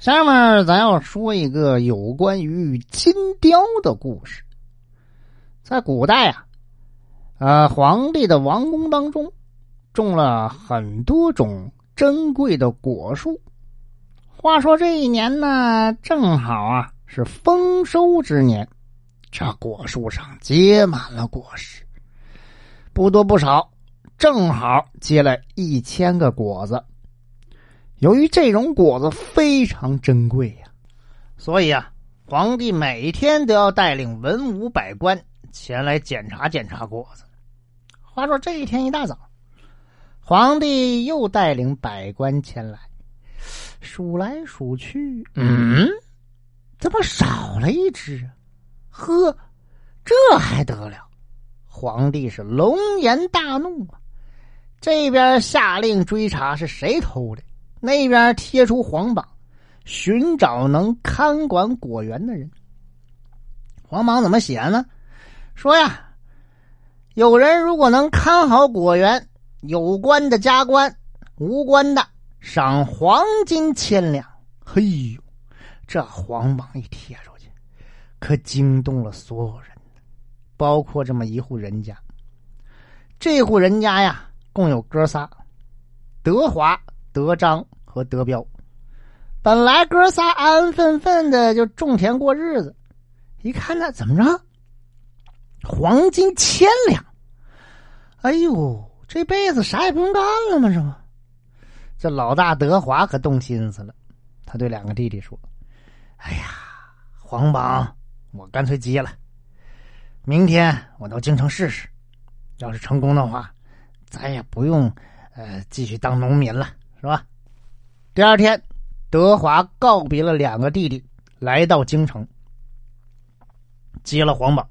下面咱要说一个有关于金雕的故事。在古代啊，呃，皇帝的王宫当中种了很多种珍贵的果树。话说这一年呢，正好啊是丰收之年，这果树上结满了果实，不多不少，正好结了一千个果子。由于这种果子非常珍贵呀，所以啊，皇帝每天都要带领文武百官前来检查检查果子。话说这一天一大早，皇帝又带领百官前来，数来数去，嗯，怎么少了一只啊？呵，这还得了！皇帝是龙颜大怒啊！这边下令追查是谁偷的。那边贴出皇榜，寻找能看管果园的人。皇榜怎么写呢？说呀，有人如果能看好果园，有官的加官，无官的赏黄金千两。嘿呦，这皇榜一贴出去，可惊动了所有人，包括这么一户人家。这户人家呀，共有哥仨：德华。德章和德彪，本来哥仨安安分分的就种田过日子，一看那怎么着，黄金千两，哎呦，这辈子啥也不用干了吗？这不，这老大德华可动心思了，他对两个弟弟说：“哎呀，黄榜我干脆接了，明天我到京城试试，要是成功的话，咱也不用呃继续当农民了。”是吧？第二天，德华告别了两个弟弟，来到京城，接了皇榜。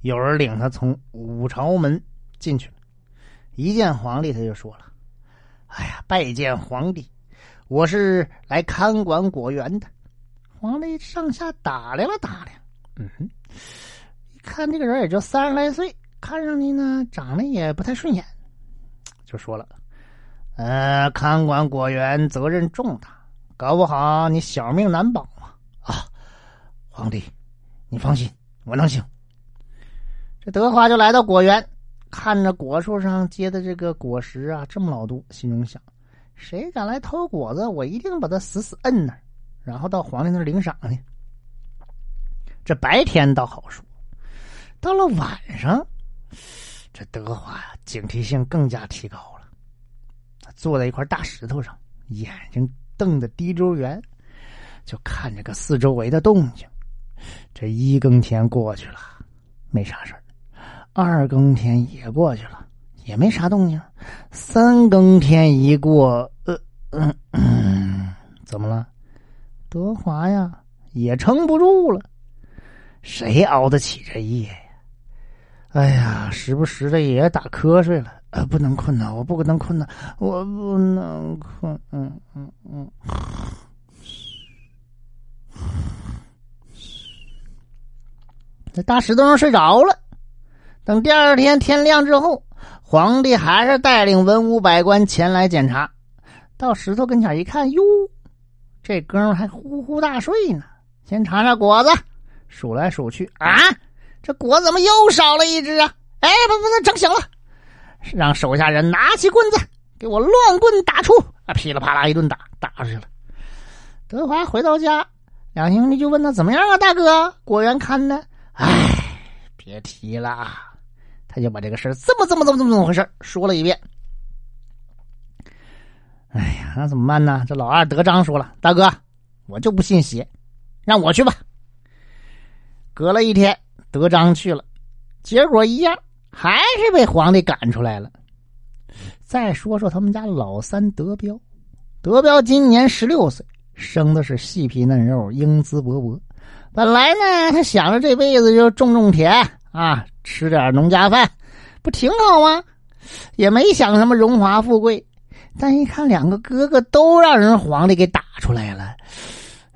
有人领他从五朝门进去了。一见皇帝，他就说了：“哎呀，拜见皇帝，我是来看管果园的。”皇帝上下打量了打量，嗯，一看这个人也就三十来岁，看上去呢长得也不太顺眼，就说了。呃，看管果园责任重大，搞不好你小命难保啊！啊，皇帝，你放心，我能行。这德华就来到果园，看着果树上结的这个果实啊，这么老多，心中想：谁敢来偷果子，我一定把他死死摁那儿，然后到皇帝那儿领赏去。这白天倒好说，到了晚上，这德华呀，警惕性更加提高了。坐在一块大石头上，眼睛瞪得滴溜圆，就看着个四周围的动静。这一更天过去了，没啥事；二更天也过去了，也没啥动静；三更天一过，呃，嗯嗯，怎么了？德华呀，也撑不住了。谁熬得起这夜呀？哎呀，时不时的也打瞌睡了。呃，不能困呐！我不能困呐！我不能困。嗯嗯嗯。在大石头上睡着了。等第二天天亮之后，皇帝还是带领文武百官前来检查。到石头跟前一看，哟，这哥们还呼呼大睡呢。先尝尝果子，数来数去，啊，这果子怎么又少了一只啊？哎，不不，那整醒了。让手下人拿起棍子，给我乱棍打出！啊，噼里啪啦一顿打，打出去了。德华回到家，两兄弟就问他怎么样啊，大哥，果园看呢？哎，别提了，他就把这个事儿这么这么这么这么怎么回事说了一遍。哎呀，那怎么办呢？这老二德章说了：“大哥，我就不信邪，让我去吧。”隔了一天，德章去了，结果一样。还是被皇帝赶出来了。再说说他们家老三德彪，德彪今年十六岁，生的是细皮嫩肉，英姿勃勃。本来呢，他想着这辈子就种种田啊，吃点农家饭，不挺好吗？也没想什么荣华富贵。但一看两个哥哥都让人皇帝给打出来了，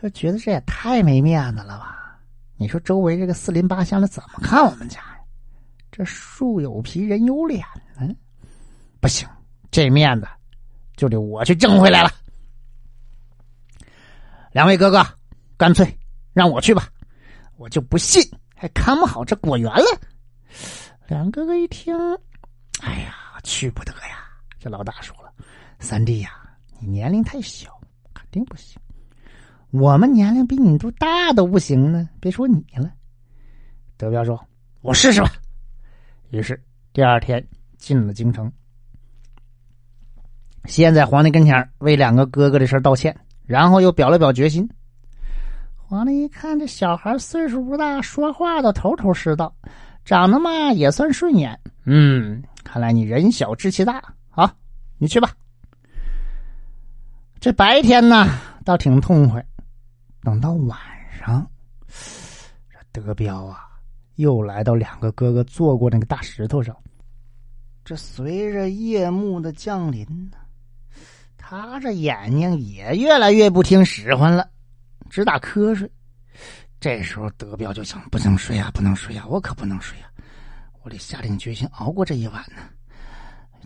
就觉得这也太没面子了吧？你说周围这个四邻八乡的怎么看我们家？这树有皮，人有脸呢，不行，这面子就得我去挣回来了。两位哥哥，干脆让我去吧，我就不信还看不好这果园了。两哥哥一听，哎呀，去不得呀！这老大说了：“三弟呀，你年龄太小，肯定不行。我们年龄比你都大都不行呢，别说你了。”德彪说：“我试试吧。”于是第二天进了京城，先在皇帝跟前为两个哥哥的事道歉，然后又表了表决心。皇帝一看这小孩岁数不大，说话都头头是道，长得嘛也算顺眼。嗯，看来你人小志气大。好，你去吧。这白天呢倒挺痛快，等到晚上，这德彪啊又来到两个哥哥坐过那个大石头上。这随着夜幕的降临呢，他这眼睛也越来越不听使唤了，直打瞌睡。这时候德彪就想：不能睡呀，不能睡呀，我可不能睡呀！我得下定决心熬过这一晚呢。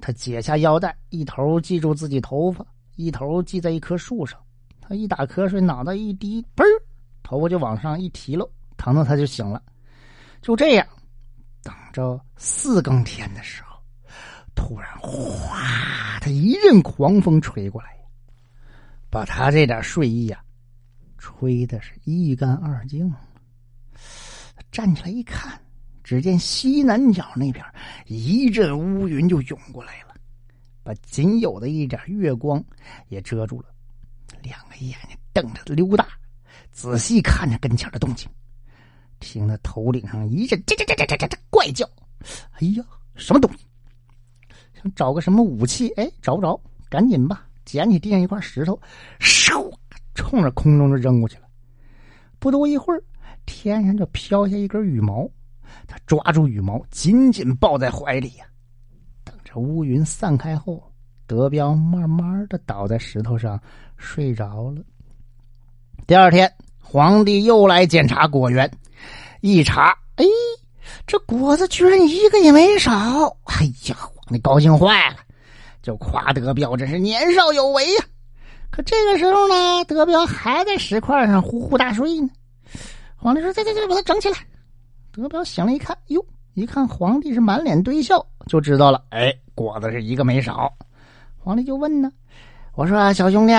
他解下腰带，一头系住自己头发，一头系在一棵树上。他一打瞌睡，脑袋一低，嘣儿，头发就往上一提喽，疼的他就醒了。就这样，等着四更天的时候，突然哗的一阵狂风吹过来，把他这点睡意啊，吹的是一干二净。站起来一看。只见西南角那边一阵乌云就涌过来了，把仅有的一点月光也遮住了。两个眼睛瞪着溜大，仔细看着跟前的动静，听他头顶上一阵这这这这这这这怪叫。哎呀，什么东西？想找个什么武器？哎，找不着，赶紧吧，捡起地上一块石头，嗖，冲着空中就扔过去了。不多一会儿，天上就飘下一根羽毛。他抓住羽毛，紧紧抱在怀里呀。等着乌云散开后，德彪慢慢的倒在石头上睡着了。第二天，皇帝又来检查果园，一查，哎，这果子居然一个也没少。哎呀，皇帝高兴坏了，就夸德彪真是年少有为呀。可这个时候呢，德彪还在石块上呼呼大睡呢。皇帝说：“再再再把他整起来。”德彪醒了，一看，哟，一看皇帝是满脸堆笑，就知道了。哎，果子是一个没少。皇帝就问呢：“我说小兄弟，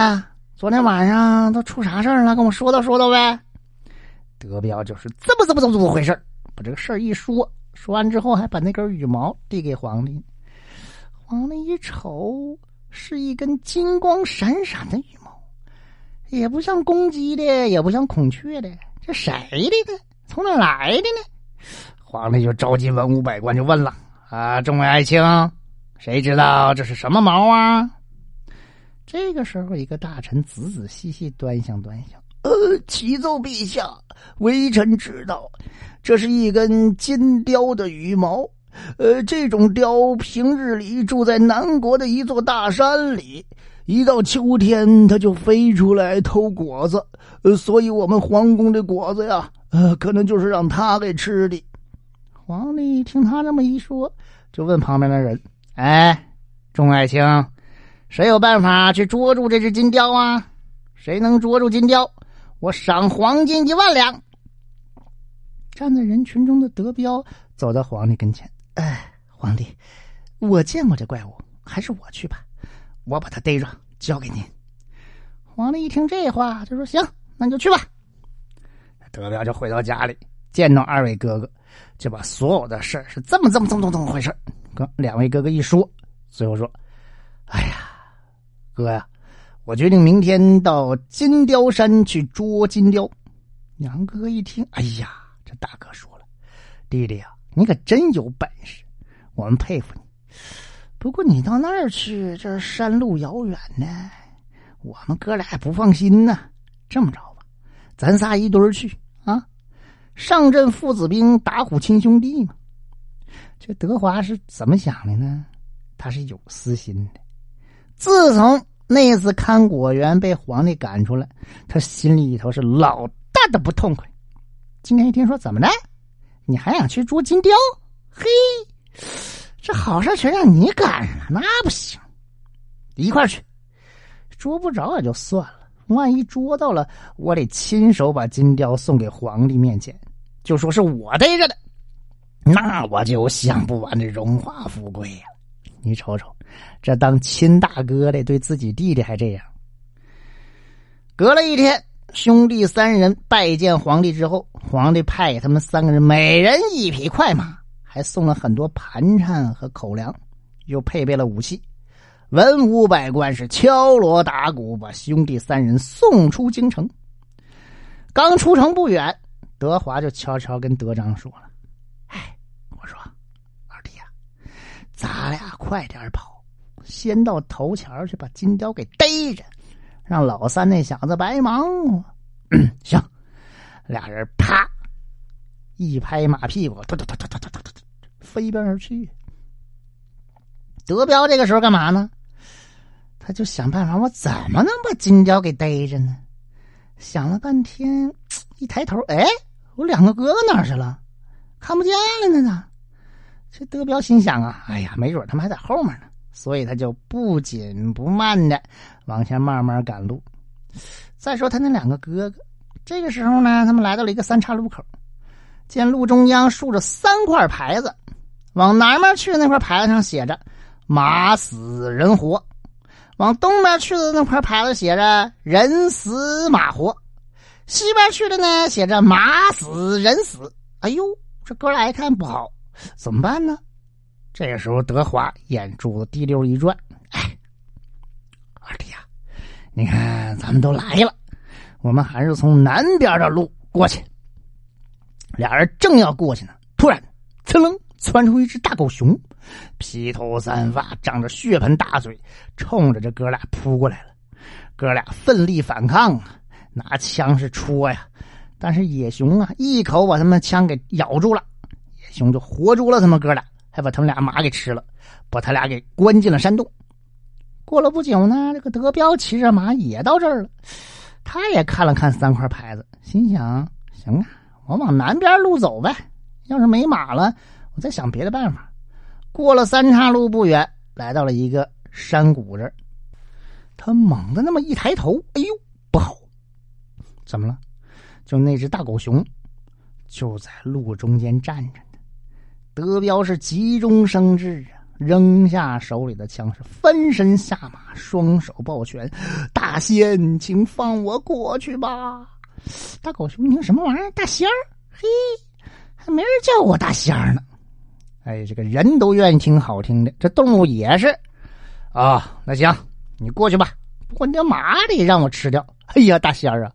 昨天晚上都出啥事儿了？跟我说道说道呗。”德彪就是这么这么这么回事把这个事儿一说，说完之后还把那根羽毛递给皇帝。皇帝一瞅，是一根金光闪闪的羽毛，也不像公鸡的，也不像孔雀的，这谁的呢？从哪来的呢？皇帝就召集文武百官，就问了：“啊，众位爱卿，谁知道这是什么毛啊？”这个时候，一个大臣仔仔细细端详端详，呃，启奏陛下，微臣知道，这是一根金雕的羽毛。呃，这种雕平日里住在南国的一座大山里，一到秋天，它就飞出来偷果子。呃，所以我们皇宫的果子呀，呃，可能就是让它给吃的。皇帝听他这么一说，就问旁边的人：“哎，众爱卿，谁有办法去捉住这只金雕啊？谁能捉住金雕，我赏黄金一万两。”站在人群中的德彪走到皇帝跟前：“哎，皇帝，我见过这怪物，还是我去吧，我把他逮着交给您。”皇帝一听这话，就说：“行，那你就去吧。”德彪就回到家里，见到二位哥哥。就把所有的事是这么这么这么这么回事跟两位哥哥一说，最后说：“哎呀，哥呀，我决定明天到金雕山去捉金雕。”杨哥一听，哎呀，这大哥说了：“弟弟啊，你可真有本事，我们佩服你。不过你到那儿去，这山路遥远呢，我们哥俩也不放心呢。这么着吧，咱仨一堆儿去啊。”上阵父子兵，打虎亲兄弟嘛。这德华是怎么想的呢？他是有私心的。自从那一次看果园被皇帝赶出来，他心里头是老大的不痛快。今天一听说怎么的，你还想去捉金雕？嘿，这好事全让你赶上了，那不行。一块去，捉不着也就算了，万一捉到了，我得亲手把金雕送给皇帝面前，就说是我逮着的，那我就享不完的荣华富贵呀！你瞅瞅，这当亲大哥的对自己弟弟还这样。隔了一天，兄弟三人拜见皇帝之后，皇帝派给他们三个人每人一匹快马，还送了很多盘缠和口粮，又配备了武器。文武百官是敲锣打鼓，把兄弟三人送出京城。刚出城不远，德华就悄悄跟德章说了：“哎，我说二弟呀，咱俩快点跑，先到头前去把金雕给逮着，让老三那小子白忙活。”行，俩人啪一拍马屁股，突突突突突突突突，飞奔而去。德彪这个时候干嘛呢？他就想办法，我怎么能把金雕给逮着呢？想了半天，一抬头，哎，我两个哥哥哪去了？看不见了呢！这德彪心想啊，哎呀，没准他们还在后面呢，所以他就不紧不慢的往前慢慢赶路。再说他那两个哥哥，这个时候呢，他们来到了一个三岔路口，见路中央竖着三块牌子，往南面去的那块牌子上写着“马死人活”。往东边去的那块牌子写着“人死马活”，西边去的呢写着“马死人死”。哎呦，这哥俩一看不好，怎么办呢？这个时候，德华眼珠子滴溜一转，哎，二弟呀，你看咱们都来了，我们还是从南边的路过去。俩人正要过去呢，突然，噌楞窜出一只大狗熊。披头散发，长着血盆大嘴，冲着这哥俩扑过来了。哥俩奋力反抗啊，拿枪是戳呀，但是野熊啊，一口把他们枪给咬住了。熊就活捉了他们哥俩，还把他们俩马给吃了，把他俩给关进了山洞。过了不久呢，这个德彪骑着马也到这儿了，他也看了看三块牌子，心想：行啊，我往南边路走呗。要是没马了，我再想别的办法。过了三岔路不远，来到了一个山谷这儿。他猛地那么一抬头，哎呦，不好！怎么了？就那只大狗熊，就在路中间站着。德彪是急中生智啊，扔下手里的枪，是翻身下马，双手抱拳：“大仙，请放我过去吧！”大狗熊，你什么玩意儿？大仙儿？嘿，还没人叫我大仙儿呢。哎，这个人都愿意听好听的，这动物也是啊。那行，你过去吧。不过你的马得让我吃掉。哎呀，大仙儿啊，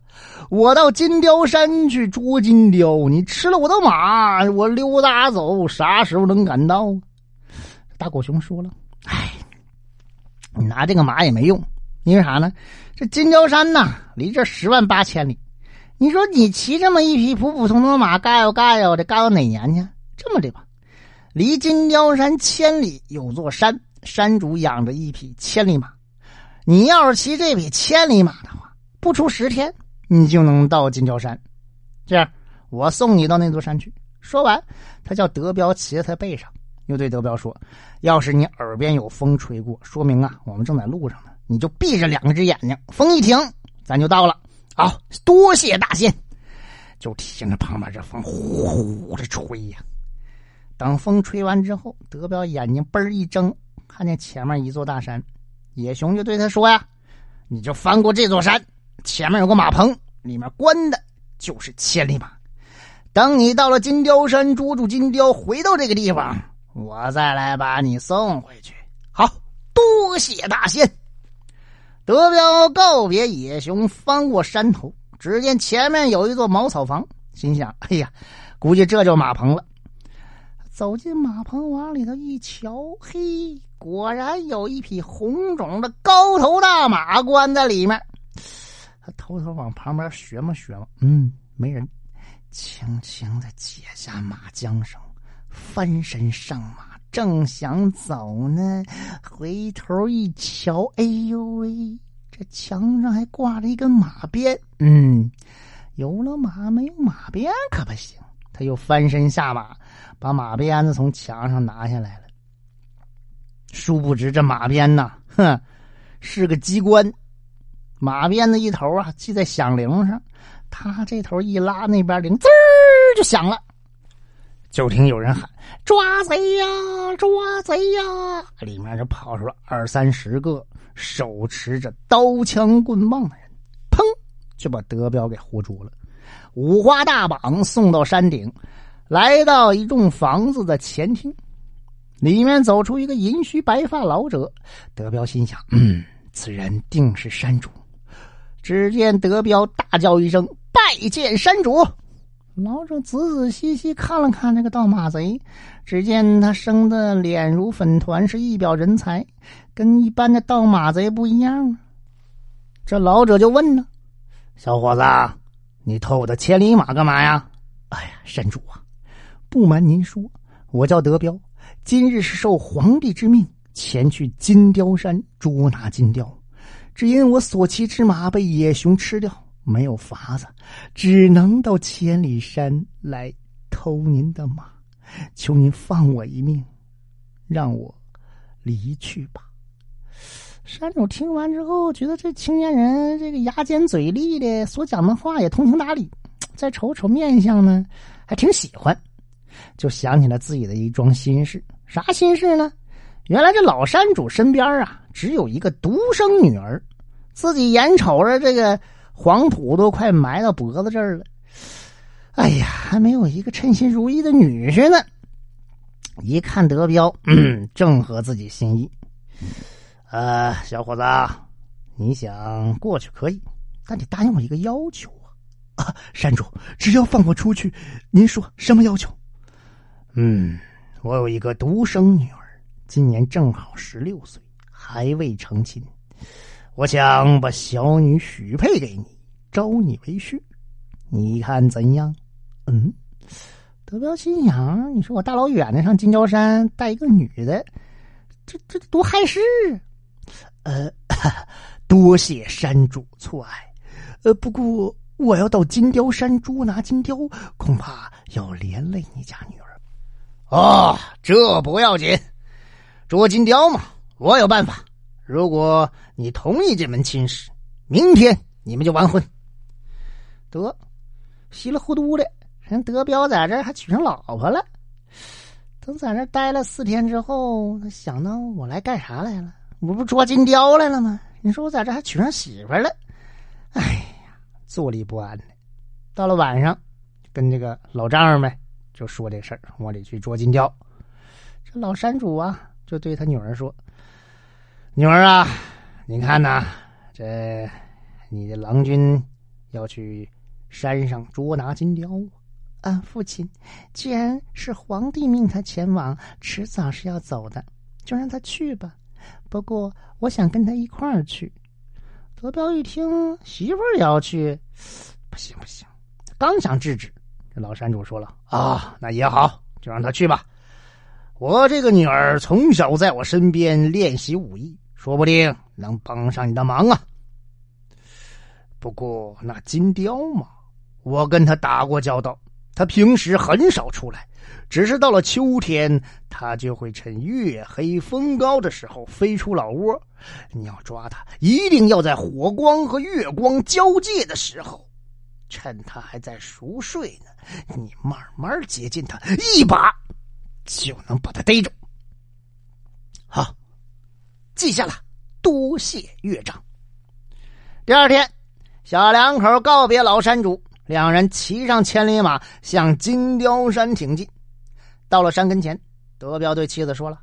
我到金雕山去捉金雕，你吃了我的马，我溜达走，啥时候能赶到？大狗熊说了：“哎，你拿这个马也没用，因为啥呢？这金雕山呐，离这十万八千里。你说你骑这么一匹普普通通的马，嘎悠嘎悠的，嘎到哪年去？这么的吧。”离金雕山千里有座山，山主养着一匹千里马。你要是骑这匹千里马的话，不出十天，你就能到金雕山。这样，我送你到那座山去。说完，他叫德彪骑在他背上，又对德彪说：“要是你耳边有风吹过，说明啊，我们正在路上呢。你就闭着两只眼睛，风一停，咱就到了。好，多谢大仙。”就听着旁边这风呼呼的吹呀。等风吹完之后，德彪眼睛嘣一睁，看见前面一座大山。野熊就对他说：“呀，你就翻过这座山，前面有个马棚，里面关的就是千里马。等你到了金雕山捉住金雕，回到这个地方，我再来把你送回去。”好多谢大仙。德彪告别野熊，翻过山头，只见前面有一座茅草房，心想：“哎呀，估计这就马棚了。”走进马棚，往里头一瞧，嘿，果然有一匹红肿的高头大马关在里面。他偷偷往旁边学嘛学嘛，嗯，没人，轻轻的解下马缰绳，翻身上马，正想走呢，回头一瞧，哎呦喂，这墙上还挂着一根马鞭。嗯，有了马没有马鞭可不行。他又翻身下马。把马鞭子从墙上拿下来了。殊不知这马鞭呐，哼，是个机关。马鞭子一头啊系在响铃上，他这头一拉，那边铃滋就响了。就听有人喊：“抓贼呀，抓贼呀！”里面就跑出了二三十个手持着刀枪棍棒的人，砰，就把德彪给护住了。五花大绑送到山顶，来到一栋房子的前厅，里面走出一个银须白发老者。德彪心想：“嗯，此人定是山主。”只见德彪大叫一声：“拜见山主！”老者仔仔细细看了看那个盗马贼，只见他生的脸如粉团，是一表人才，跟一般的盗马贼不一样啊。这老者就问呢：“小伙子，你偷我的千里马干嘛呀？”“哎呀，山主啊，不瞒您说，我叫德彪，今日是受皇帝之命前去金雕山捉拿金雕，只因我所骑之马被野熊吃掉。”没有法子，只能到千里山来偷您的马，求您放我一命，让我离去吧。山主听完之后，觉得这青年人这个牙尖嘴利的，所讲的话也通情达理，再瞅瞅面相呢，还挺喜欢，就想起了自己的一桩心事。啥心事呢？原来这老山主身边啊，只有一个独生女儿，自己眼瞅着这个。黄土都快埋到脖子这儿了，哎呀，还没有一个称心如意的女婿呢。一看德彪，嗯，正合自己心意。呃，小伙子，你想过去可以，但得答应我一个要求啊！啊，山主，只要放我出去，您说什么要求？嗯，我有一个独生女儿，今年正好十六岁，还未成亲。我想把小女许配给你，招你为婿，你看怎样？嗯，德彪心想：你说我大老远的上金雕山带一个女的，这这多害事！呃，多谢山主错爱。呃，不过我要到金雕山捉拿金雕，恐怕要连累你家女儿。哦，这不要紧，捉金雕嘛，我有办法。如果你同意这门亲事，明天你们就完婚。得，稀里糊涂的，人德彪在这还娶上老婆了。等在这待了四天之后，他想到我来干啥来了？我不捉金雕来了吗？你说我在这还娶上媳妇了？哎呀，坐立不安的。到了晚上，跟这个老丈人们就说这事儿，我得去捉金雕。这老山主啊，就对他女儿说。女儿啊，你看呐，这你的郎君要去山上捉拿金雕啊！父亲，既然是皇帝命他前往，迟早是要走的，就让他去吧。不过，我想跟他一块儿去。德彪一听媳妇儿也要去，不行不行，刚想制止，这老山主说了：“啊，那也好，就让他去吧。我这个女儿从小在我身边练习武艺。”说不定能帮上你的忙啊！不过那金雕嘛，我跟他打过交道，他平时很少出来，只是到了秋天，他就会趁月黑风高的时候飞出老窝。你要抓他，一定要在火光和月光交界的时候，趁他还在熟睡呢，你慢慢接近他，一把就能把他逮住。好。记下了，多谢岳丈。第二天，小两口告别老山主，两人骑上千里马向金雕山挺进。到了山跟前，德彪对妻子说了：“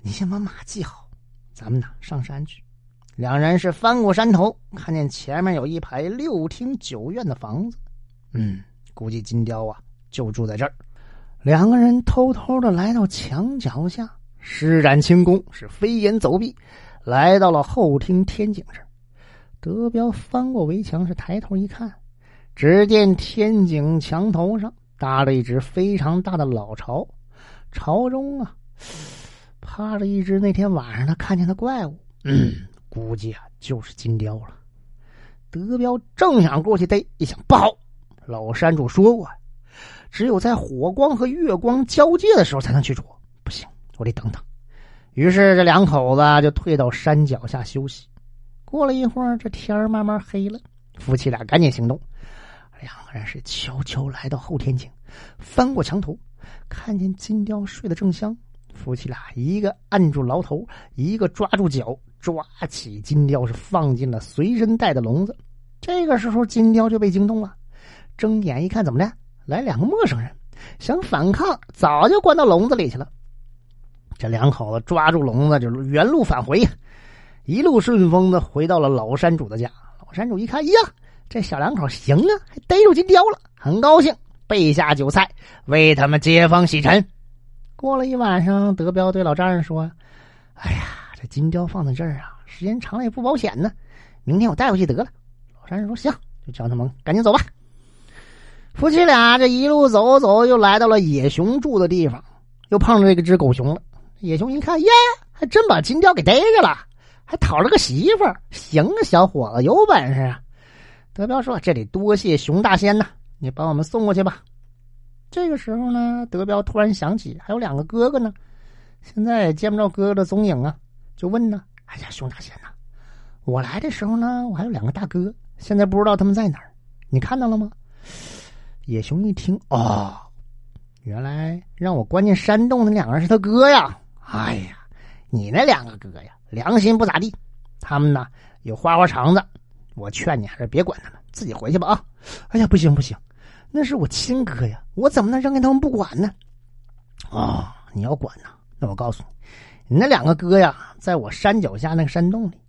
你先把马系好，咱们呢上山去。”两人是翻过山头，看见前面有一排六厅九院的房子。嗯，估计金雕啊就住在这儿。两个人偷偷的来到墙脚下。施展轻功，是飞檐走壁，来到了后厅天井这。德彪翻过围墙，是抬头一看，只见天井墙头上搭了一只非常大的老巢，巢中啊 趴着一只那天晚上他看见的怪物，嗯，估计啊就是金雕了。德彪正想过去逮，一想不好，老山主说过，只有在火光和月光交界的时候才能去捉，不行。我得等等，于是这两口子就退到山脚下休息。过了一会儿，这天儿慢慢黑了，夫妻俩赶紧行动。两个人是悄悄来到后天井，翻过墙头，看见金雕睡得正香。夫妻俩一个按住牢头，一个抓住脚，抓起金雕是放进了随身带的笼子。这个时候，金雕就被惊动了，睁眼一看，怎么的？来两个陌生人，想反抗，早就关到笼子里去了。这两口子抓住笼子，就原路返回，一路顺风的回到了老山主的家。老山主一看，呀，这小两口行啊，还逮住金雕了，很高兴，备下酒菜为他们接风洗尘。过了一晚上，德彪对老丈人说：“哎呀，这金雕放在这儿啊，时间长了也不保险呢。明天我带回去得了。”老丈人说：“行，就叫他们赶紧走吧。”夫妻俩这一路走走，又来到了野熊住的地方，又碰着这只狗熊了。野熊一看，耶，还真把金雕给逮着了，还讨了个媳妇儿。行啊，小伙子有本事啊！德彪说：“这得多谢熊大仙呐，你把我们送过去吧。”这个时候呢，德彪突然想起还有两个哥哥呢，现在也见不着哥哥的踪影啊，就问呢：“哎呀，熊大仙呐，我来的时候呢，我还有两个大哥，现在不知道他们在哪儿，你看到了吗？”野熊一听，哦，原来让我关进山洞的两个人是他哥呀。哎呀，你那两个哥呀，良心不咋地。他们呢有花花肠子，我劝你还是别管他们，自己回去吧啊！哎呀，不行不行，那是我亲哥呀，我怎么能扔给他们不管呢？啊，你要管呐？那我告诉你，你那两个哥呀，在我山脚下那个山洞里，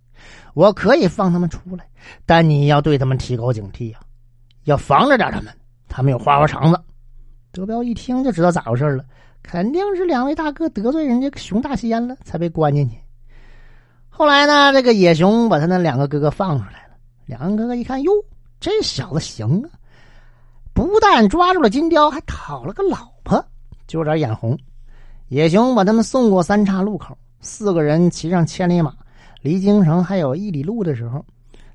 我可以放他们出来，但你要对他们提高警惕呀，要防着点他们，他们有花花肠子。德彪一听就知道咋回事了。肯定是两位大哥得罪人家熊大仙了，才被关进去。后来呢，这个野熊把他那两个哥哥放出来了。两个哥哥一看，哟，这小子行啊！不但抓住了金雕，还讨了个老婆，就有点眼红。野熊把他们送过三岔路口，四个人骑上千里马，离京城还有一里路的时候，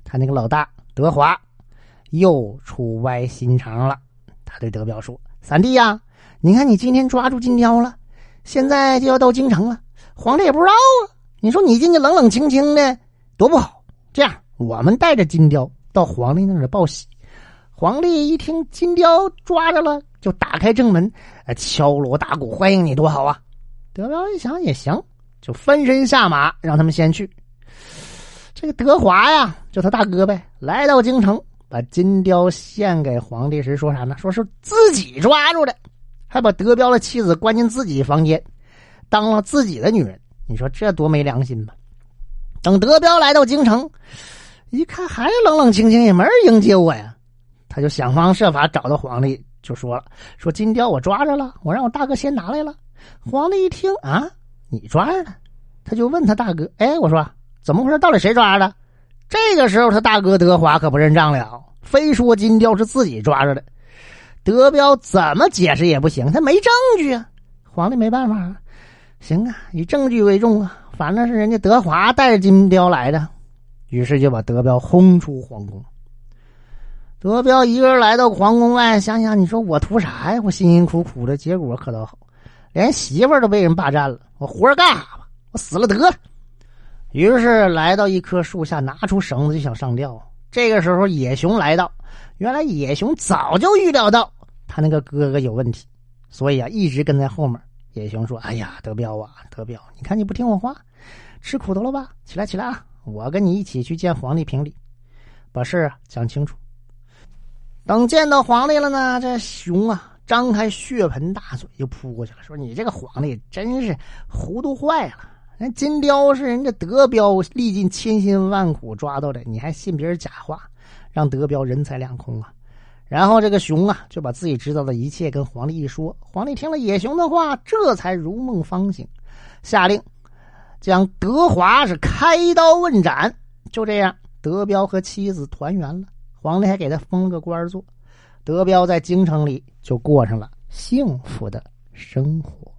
他那个老大德华又出歪心肠了。他对德彪说：“三弟呀。”你看，你今天抓住金雕了，现在就要到京城了，皇帝也不知道啊。你说你进去冷冷清清的，多不好。这样，我们带着金雕到皇帝那儿报喜。皇帝一听金雕抓着了，就打开正门，敲锣打鼓欢迎你，多好啊！德彪一想也行，就翻身下马，让他们先去。这个德华呀，就他大哥呗，来到京城，把金雕献给皇帝时说啥呢？说是自己抓住的。还把德彪的妻子关进自己房间，当了自己的女人，你说这多没良心吧？等德彪来到京城，一看还是冷冷清清，也没人迎接我呀。他就想方设法找到皇帝，就说了：“说金雕我抓着了，我让我大哥先拿来了。”皇帝一听啊，你抓着了，他就问他大哥：“哎，我说怎么回事？到底谁抓的？”这个时候，他大哥德华可不认账了，非说金雕是自己抓着的。德彪怎么解释也不行，他没证据啊！皇帝没办法，行啊，以证据为重啊，反正是人家德华带着金雕来的，于是就把德彪轰出皇宫。德彪一个人来到皇宫外，想想你说我图啥呀？我辛辛苦苦的结果可倒好，连媳妇儿都被人霸占了，我活着干啥吧？我死了得了。于是来到一棵树下，拿出绳子就想上吊。这个时候，野熊来到。原来野熊早就预料到他那个哥哥有问题，所以啊一直跟在后面。野熊说：“哎呀，德彪啊，德彪，你看你不听我话，吃苦头了吧？起来，起来啊！我跟你一起去见皇帝评理，把事啊讲清楚。”等见到皇帝了呢，这熊啊张开血盆大嘴就扑过去了，说：“你这个皇帝真是糊涂坏了！那金雕是人家德彪历尽千辛万苦抓到的，你还信别人假话？”让德彪人财两空啊！然后这个熊啊，就把自己知道的一切跟皇帝一说。皇帝听了野熊的话，这才如梦方醒，下令将德华是开刀问斩。就这样，德彪和妻子团圆了。皇帝还给他封了个官做。德彪在京城里就过上了幸福的生活。